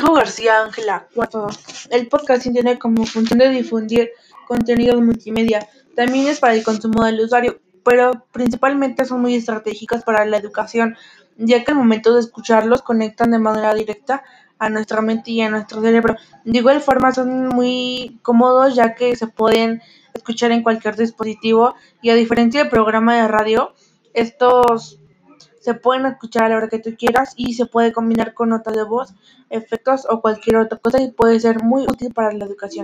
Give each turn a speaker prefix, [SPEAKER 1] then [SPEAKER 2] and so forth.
[SPEAKER 1] García Ángela. El podcasting tiene como función de difundir contenidos multimedia. También es para el consumo del usuario, pero principalmente son muy estratégicas para la educación, ya que al momento de escucharlos conectan de manera directa a nuestra mente y a nuestro cerebro. De igual forma son muy cómodos ya que se pueden escuchar en cualquier dispositivo y a diferencia del programa de radio, estos se pueden escuchar a la hora que tú quieras y se puede combinar con notas de voz, efectos o cualquier otra cosa y puede ser muy útil para la educación.